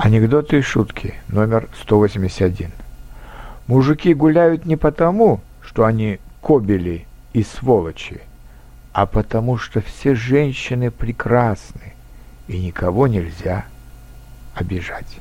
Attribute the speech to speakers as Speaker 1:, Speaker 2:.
Speaker 1: Анекдоты и шутки номер 181. Мужики гуляют не потому, что они кобели и сволочи, а потому что все женщины прекрасны, и никого нельзя обижать.